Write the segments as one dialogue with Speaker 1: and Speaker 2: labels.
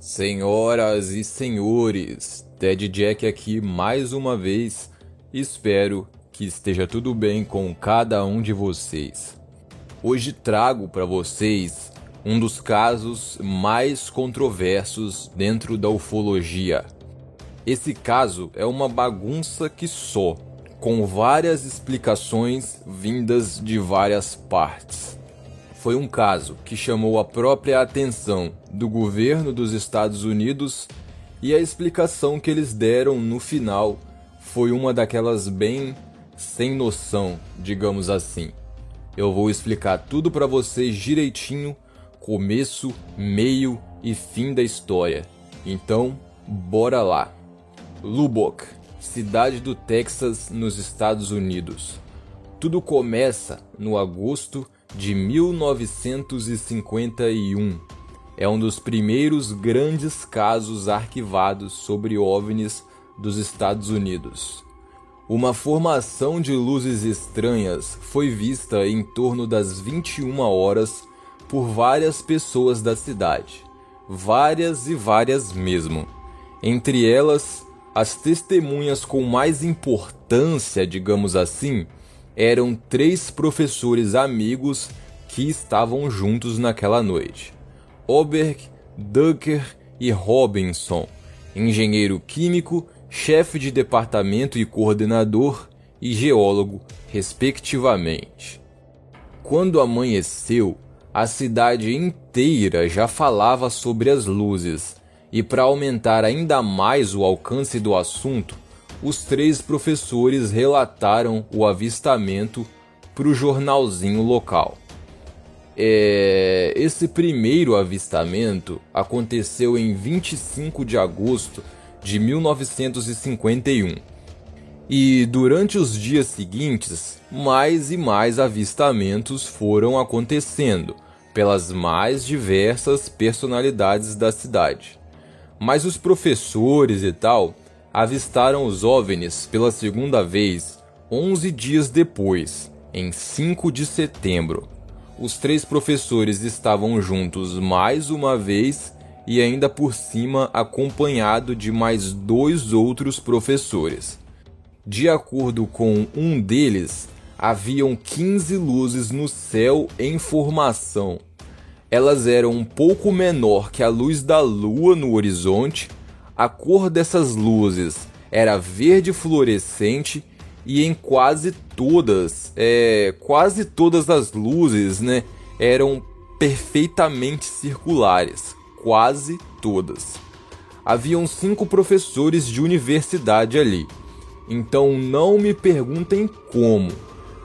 Speaker 1: Senhoras e senhores, Ted Jack aqui mais uma vez. Espero que esteja tudo bem com cada um de vocês. Hoje trago para vocês um dos casos mais controversos dentro da ufologia. Esse caso é uma bagunça que só, com várias explicações vindas de várias partes foi um caso que chamou a própria atenção do governo dos Estados Unidos e a explicação que eles deram no final foi uma daquelas bem sem noção, digamos assim. Eu vou explicar tudo para vocês direitinho, começo, meio e fim da história. Então, bora lá. Lubbock, cidade do Texas, nos Estados Unidos. Tudo começa no agosto de 1951. É um dos primeiros grandes casos arquivados sobre OVNIs dos Estados Unidos. Uma formação de luzes estranhas foi vista em torno das 21 horas por várias pessoas da cidade, várias e várias mesmo. Entre elas, as testemunhas com mais importância, digamos assim, eram três professores amigos que estavam juntos naquela noite: Oberg, Ducker e Robinson, engenheiro químico, chefe de departamento e coordenador e geólogo, respectivamente. Quando amanheceu, a cidade inteira já falava sobre as luzes, e para aumentar ainda mais o alcance do assunto, os três professores relataram o avistamento para o jornalzinho local. É, esse primeiro avistamento aconteceu em 25 de agosto de 1951. E durante os dias seguintes, mais e mais avistamentos foram acontecendo pelas mais diversas personalidades da cidade. Mas os professores e tal avistaram os OVNIs pela segunda vez 11 dias depois, em 5 de setembro. Os três professores estavam juntos mais uma vez e ainda por cima acompanhado de mais dois outros professores. De acordo com um deles, haviam 15 luzes no céu em formação. Elas eram um pouco menor que a luz da lua no horizonte a cor dessas luzes era verde fluorescente e em quase todas, é, quase todas as luzes, né, eram perfeitamente circulares, quase todas. Haviam cinco professores de universidade ali, então não me perguntem como,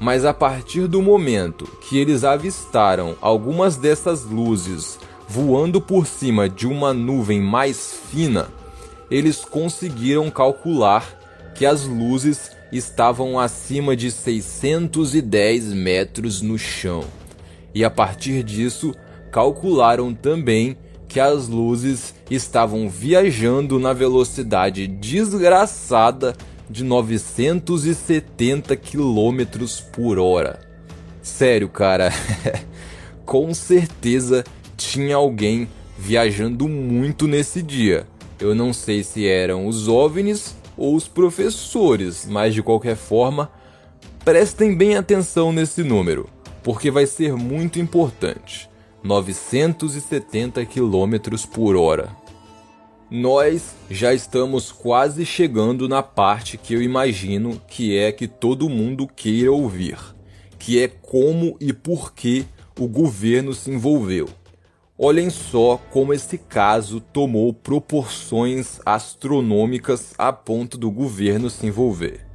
Speaker 1: mas a partir do momento que eles avistaram algumas dessas luzes voando por cima de uma nuvem mais fina, eles conseguiram calcular que as luzes estavam acima de 610 metros no chão. E a partir disso, calcularam também que as luzes estavam viajando na velocidade desgraçada de 970 km por hora. Sério, cara, com certeza tinha alguém viajando muito nesse dia. Eu não sei se eram os OVNIs ou os professores, mas de qualquer forma, prestem bem atenção nesse número, porque vai ser muito importante. 970 km por hora. Nós já estamos quase chegando na parte que eu imagino que é que todo mundo queira ouvir, que é como e por que o governo se envolveu. Olhem só como esse caso tomou proporções astronômicas a ponto do governo se envolver.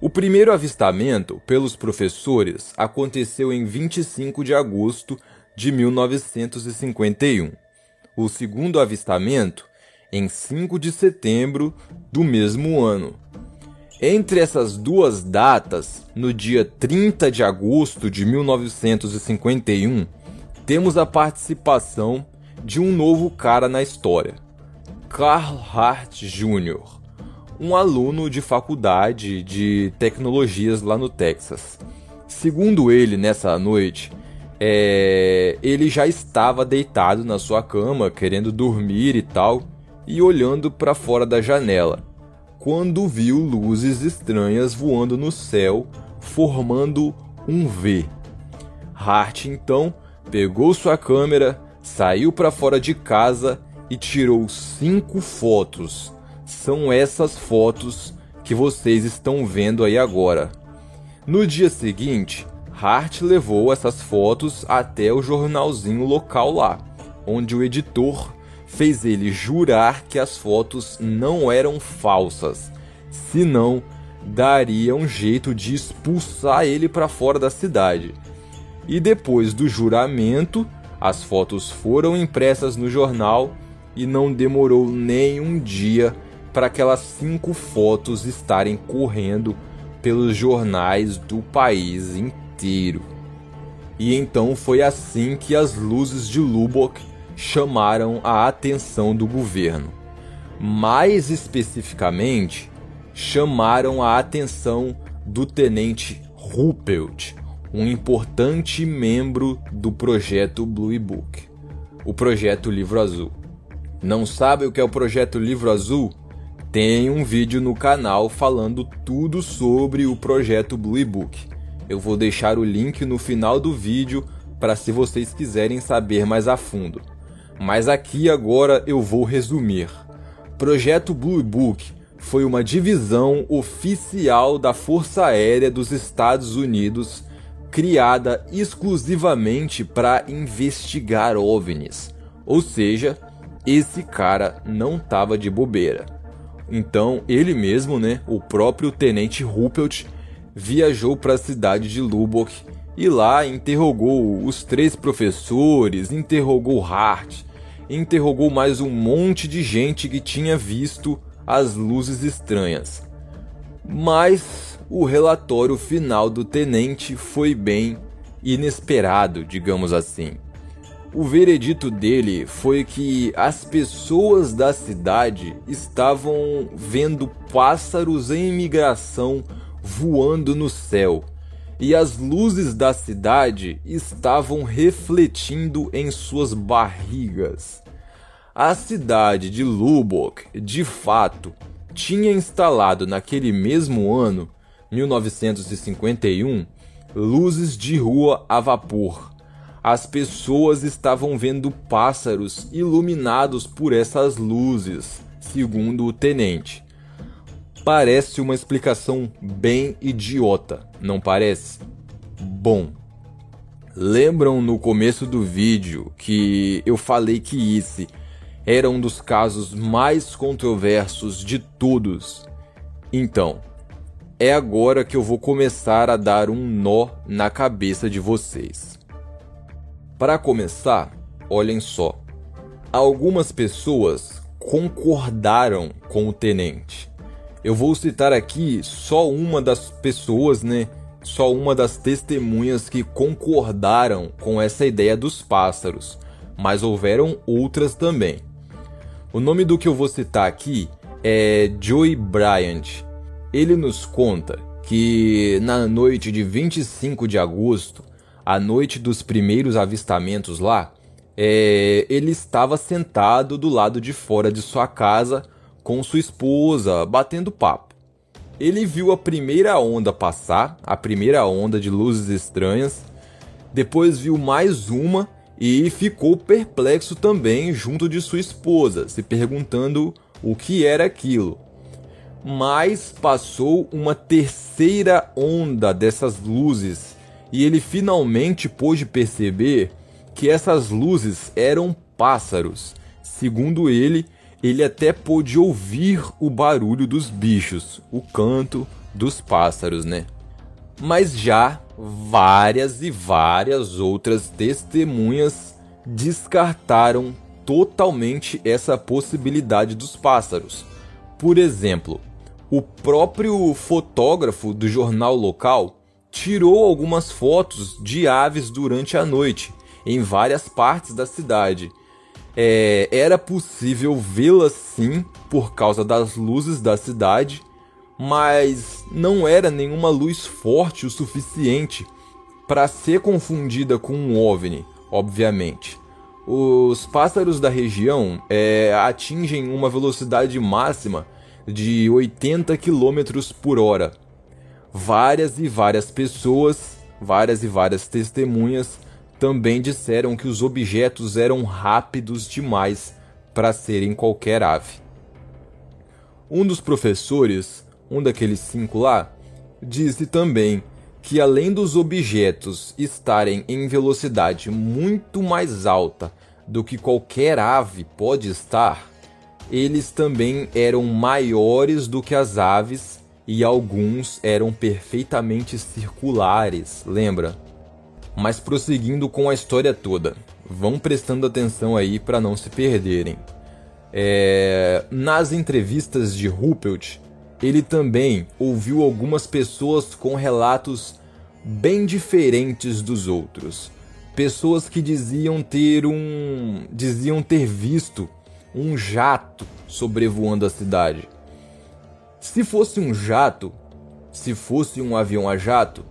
Speaker 1: O primeiro avistamento pelos professores aconteceu em 25 de agosto de 1951. O segundo avistamento em 5 de setembro do mesmo ano. Entre essas duas datas, no dia 30 de agosto de 1951, temos a participação de um novo cara na história, Carl Hart Jr., um aluno de faculdade de tecnologias lá no Texas. Segundo ele, nessa noite, é, ele já estava deitado na sua cama, querendo dormir e tal, e olhando para fora da janela, quando viu luzes estranhas voando no céu, formando um V. Hart então pegou sua câmera, saiu para fora de casa e tirou cinco fotos. São essas fotos que vocês estão vendo aí agora. No dia seguinte, Hart levou essas fotos até o jornalzinho local lá, onde o editor fez ele jurar que as fotos não eram falsas, senão daria um jeito de expulsar ele para fora da cidade. E depois do juramento, as fotos foram impressas no jornal e não demorou nem um dia para aquelas cinco fotos estarem correndo pelos jornais do país inteiro. E então foi assim que as luzes de Lubbock chamaram a atenção do governo. Mais especificamente, chamaram a atenção do tenente Ruppelt, um importante membro do projeto Blue Book, o projeto Livro Azul. Não sabe o que é o projeto Livro Azul? Tem um vídeo no canal falando tudo sobre o projeto Blue Book. Eu vou deixar o link no final do vídeo para se vocês quiserem saber mais a fundo. Mas aqui agora eu vou resumir. Projeto Blue Book foi uma divisão oficial da Força Aérea dos Estados Unidos criada exclusivamente para investigar OVNIs. Ou seja, esse cara não tava de bobeira. Então, ele mesmo, né, o próprio tenente Ruppelt, viajou para a cidade de Lubbock e lá interrogou os três professores, interrogou Hart, interrogou mais um monte de gente que tinha visto as luzes estranhas. Mas o relatório final do tenente foi bem inesperado, digamos assim. O veredito dele foi que as pessoas da cidade estavam vendo pássaros em migração voando no céu e as luzes da cidade estavam refletindo em suas barrigas. A cidade de Lubbock, de fato, tinha instalado naquele mesmo ano, 1951, luzes de rua a vapor as pessoas estavam vendo pássaros iluminados por essas luzes, segundo o tenente. Parece uma explicação bem idiota, não parece? Bom, lembram no começo do vídeo que eu falei que esse era um dos casos mais controversos de todos? Então, é agora que eu vou começar a dar um nó na cabeça de vocês. Para começar, olhem só. Algumas pessoas concordaram com o tenente. Eu vou citar aqui só uma das pessoas, né? Só uma das testemunhas que concordaram com essa ideia dos pássaros, mas houveram outras também. O nome do que eu vou citar aqui é Joey Bryant. Ele nos conta que na noite de 25 de agosto a noite dos primeiros avistamentos lá, é, ele estava sentado do lado de fora de sua casa com sua esposa, batendo papo. Ele viu a primeira onda passar, a primeira onda de luzes estranhas, depois viu mais uma e ficou perplexo também junto de sua esposa, se perguntando o que era aquilo. Mas passou uma terceira onda dessas luzes e ele finalmente pôde perceber que essas luzes eram pássaros. Segundo ele, ele até pôde ouvir o barulho dos bichos, o canto dos pássaros, né? Mas já várias e várias outras testemunhas descartaram totalmente essa possibilidade dos pássaros. Por exemplo, o próprio fotógrafo do jornal local tirou algumas fotos de aves durante a noite em várias partes da cidade. É, era possível vê-las sim por causa das luzes da cidade, mas não era nenhuma luz forte o suficiente para ser confundida com um OVNI, obviamente. Os pássaros da região é, atingem uma velocidade máxima de 80 km por hora. Várias e várias pessoas, várias e várias testemunhas também disseram que os objetos eram rápidos demais para serem qualquer ave. Um dos professores, um daqueles cinco lá, disse também que além dos objetos estarem em velocidade muito mais alta do que qualquer ave pode estar, eles também eram maiores do que as aves e alguns eram perfeitamente circulares, lembra? Mas prosseguindo com a história toda, vão prestando atenção aí para não se perderem. É... Nas entrevistas de Ruppelt, ele também ouviu algumas pessoas com relatos bem diferentes dos outros. Pessoas que diziam ter um diziam ter visto um jato sobrevoando a cidade. Se fosse um jato, se fosse um avião a jato,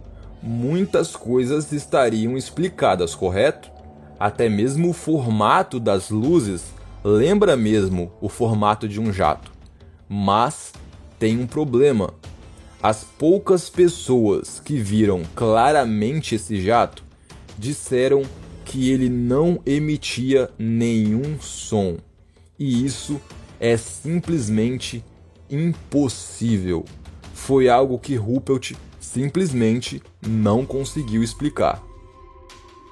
Speaker 1: muitas coisas estariam explicadas, correto? Até mesmo o formato das luzes lembra mesmo o formato de um jato. Mas tem um problema. As poucas pessoas que viram claramente esse jato disseram que ele não emitia nenhum som. E isso é simplesmente impossível. Foi algo que Ruppelt simplesmente não conseguiu explicar.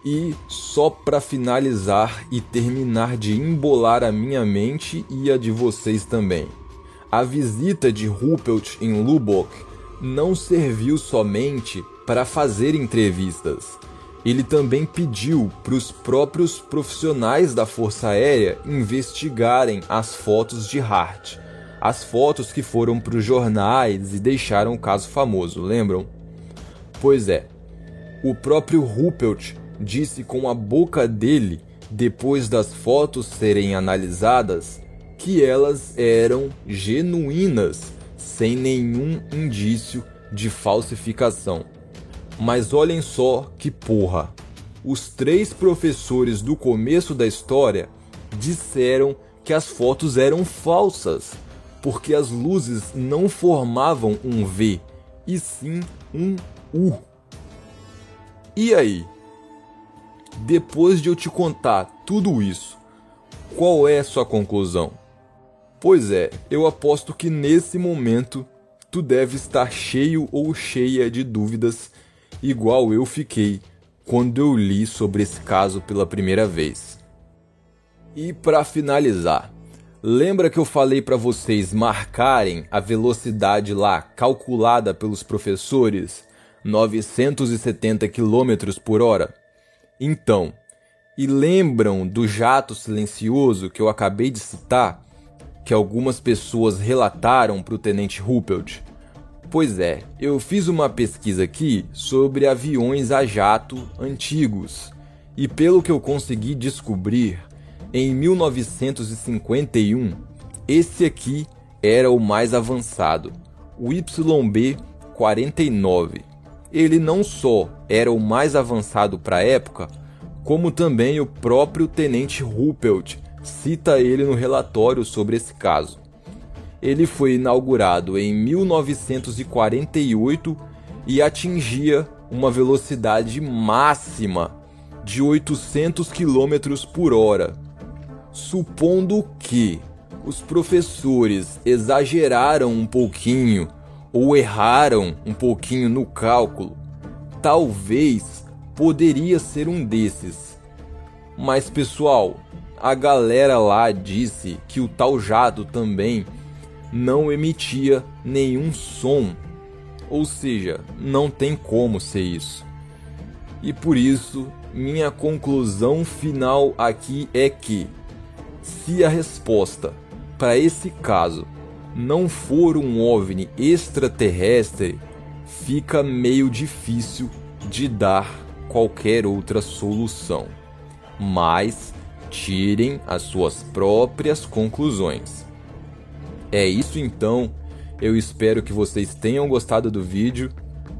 Speaker 1: E só para finalizar e terminar de embolar a minha mente e a de vocês também. A visita de Ruppelt em Lubbock não serviu somente para fazer entrevistas. Ele também pediu para os próprios profissionais da Força Aérea investigarem as fotos de Hart. As fotos que foram para os jornais e deixaram o caso famoso, lembram? Pois é, o próprio Ruppelt disse com a boca dele, depois das fotos serem analisadas, que elas eram genuínas, sem nenhum indício de falsificação. Mas olhem só que porra! Os três professores do começo da história disseram que as fotos eram falsas, porque as luzes não formavam um V, e sim um U. E aí? Depois de eu te contar tudo isso, qual é a sua conclusão? Pois é, eu aposto que nesse momento tu deve estar cheio ou cheia de dúvidas, igual eu fiquei quando eu li sobre esse caso pela primeira vez. E para finalizar, lembra que eu falei para vocês marcarem a velocidade lá calculada pelos professores, 970 km por hora? Então, e lembram do jato silencioso que eu acabei de citar, que algumas pessoas relataram para o tenente Ruppelt? Pois é, eu fiz uma pesquisa aqui sobre aviões a jato antigos e pelo que eu consegui descobrir, em 1951, esse aqui era o mais avançado, o YB-49 ele não só era o mais avançado para a época, como também o próprio tenente Ruppelt cita ele no relatório sobre esse caso. Ele foi inaugurado em 1948 e atingia uma velocidade máxima de 800 km por hora. Supondo que os professores exageraram um pouquinho ou erraram um pouquinho no cálculo, talvez poderia ser um desses. Mas pessoal, a galera lá disse que o tal jato também não emitia nenhum som. Ou seja, não tem como ser isso. E por isso, minha conclusão final aqui é que se a resposta para esse caso não for um OVNI extraterrestre, fica meio difícil de dar qualquer outra solução. Mas tirem as suas próprias conclusões. É isso então. Eu espero que vocês tenham gostado do vídeo.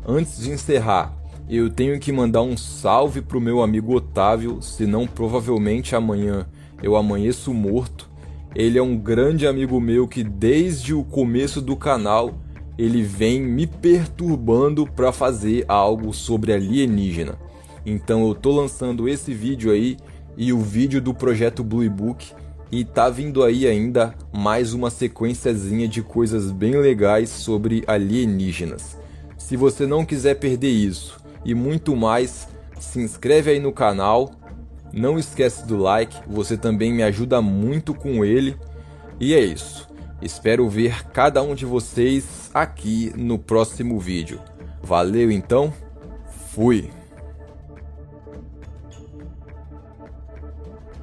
Speaker 1: Antes de encerrar, eu tenho que mandar um salve pro meu amigo Otávio, senão provavelmente amanhã eu amanheço morto. Ele é um grande amigo meu que desde o começo do canal ele vem me perturbando para fazer algo sobre alienígena. Então eu tô lançando esse vídeo aí e o vídeo do projeto Blue Book e tá vindo aí ainda mais uma sequenciazinha de coisas bem legais sobre alienígenas. Se você não quiser perder isso e muito mais, se inscreve aí no canal. Não esquece do like, você também me ajuda muito com ele. E é isso. Espero ver cada um de vocês aqui no próximo vídeo. Valeu então, fui!